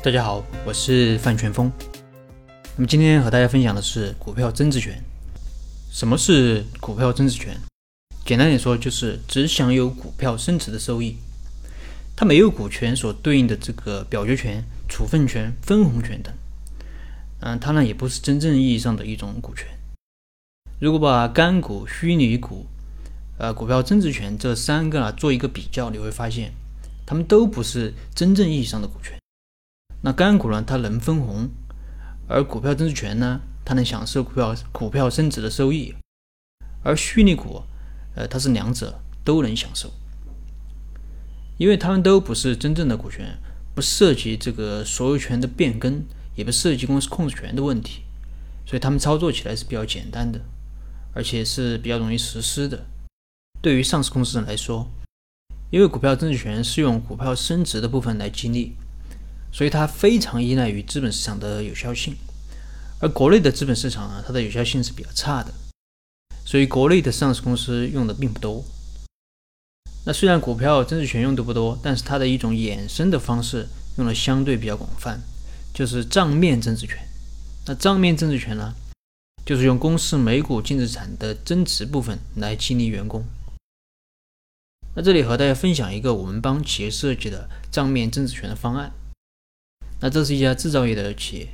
大家好，我是范全峰。那么今天和大家分享的是股票增值权。什么是股票增值权？简单点说，就是只享有股票升值的收益，它没有股权所对应的这个表决权、处分权、分红权等。嗯，它呢也不是真正意义上的一种股权。如果把干股、虚拟股、呃股票增值权这三个啊做一个比较，你会发现，它们都不是真正意义上的股权。那干股呢，它能分红，而股票增值权呢，它能享受股票股票升值的收益，而虚拟股，呃，它是两者都能享受，因为它们都不是真正的股权，不涉及这个所有权的变更，也不涉及公司控制权的问题，所以它们操作起来是比较简单的，而且是比较容易实施的。对于上市公司来说，因为股票增值权是用股票升值的部分来激励。所以它非常依赖于资本市场的有效性，而国内的资本市场啊，它的有效性是比较差的，所以国内的上市公司用的并不多。那虽然股票增值权用的不多，但是它的一种衍生的方式用的相对比较广泛，就是账面增值权。那账面增值权呢，就是用公司每股净资产的增值部分来激励员工。那这里和大家分享一个我们帮企业设计的账面增值权的方案。那这是一家制造业的企业，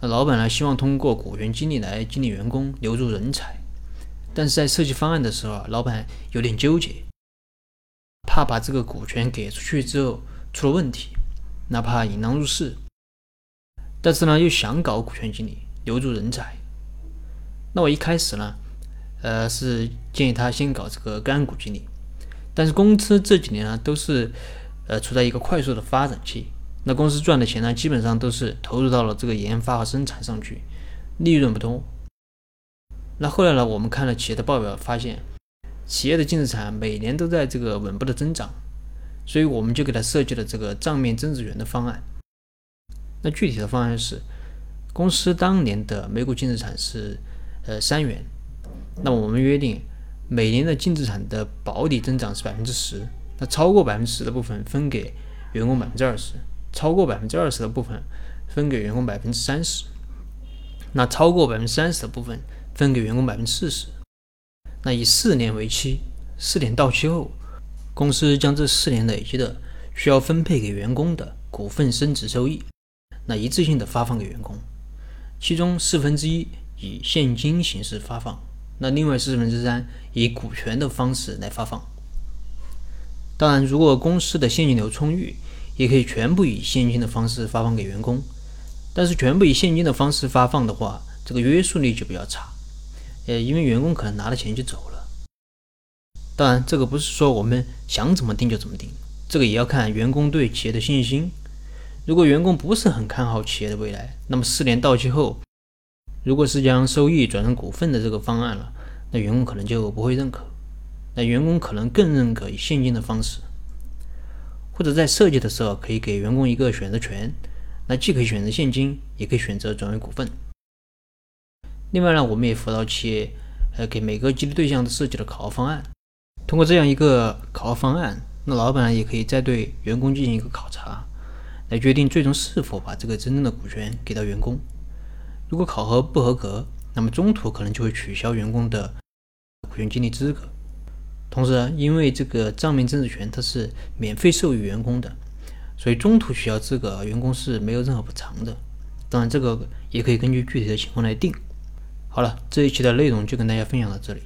那老板呢希望通过股权激励来激励员工留住人才，但是在设计方案的时候啊，老板有点纠结，怕把这个股权给出去之后出了问题，哪怕引狼入室，但是呢又想搞股权激励留住人才，那我一开始呢，呃是建议他先搞这个干股激励，但是公司这几年呢都是呃处在一个快速的发展期。那公司赚的钱呢，基本上都是投入到了这个研发和生产上去，利润不多。那后来呢，我们看了企业的报表，发现企业的净资产每年都在这个稳步的增长，所以我们就给他设计了这个账面增值权的方案。那具体的方案是，公司当年的每股净资产是呃三元，那我们约定每年的净资产的保底增长是百分之十，那超过百分之十的部分分给员工百分之二十。超过百分之二十的部分分给员工百分之三十，那超过百分之三十的部分分给员工百分之四十。那以四年为期，四年到期后，公司将这四年累积的需要分配给员工的股份升值收益，那一次性的发放给员工，其中四分之一以现金形式发放，那另外四分之三以股权的方式来发放。当然，如果公司的现金流充裕。也可以全部以现金的方式发放给员工，但是全部以现金的方式发放的话，这个约束力就比较差，呃，因为员工可能拿了钱就走了。当然，这个不是说我们想怎么定就怎么定，这个也要看员工对企业的信心。如果员工不是很看好企业的未来，那么四年到期后，如果是将收益转成股份的这个方案了，那员工可能就不会认可，那员工可能更认可以现金的方式。或者在设计的时候，可以给员工一个选择权，那既可以选择现金，也可以选择转为股份。另外呢，我们也辅导企业，呃，给每个激励对象设计了考核方案。通过这样一个考核方案，那老板也可以再对员工进行一个考察，来决定最终是否把这个真正的股权给到员工。如果考核不合格，那么中途可能就会取消员工的股权激励资格。同时，因为这个账面增值权它是免费授予员工的，所以中途取消资格，员工是没有任何补偿的。当然，这个也可以根据具体的情况来定。好了，这一期的内容就跟大家分享到这里。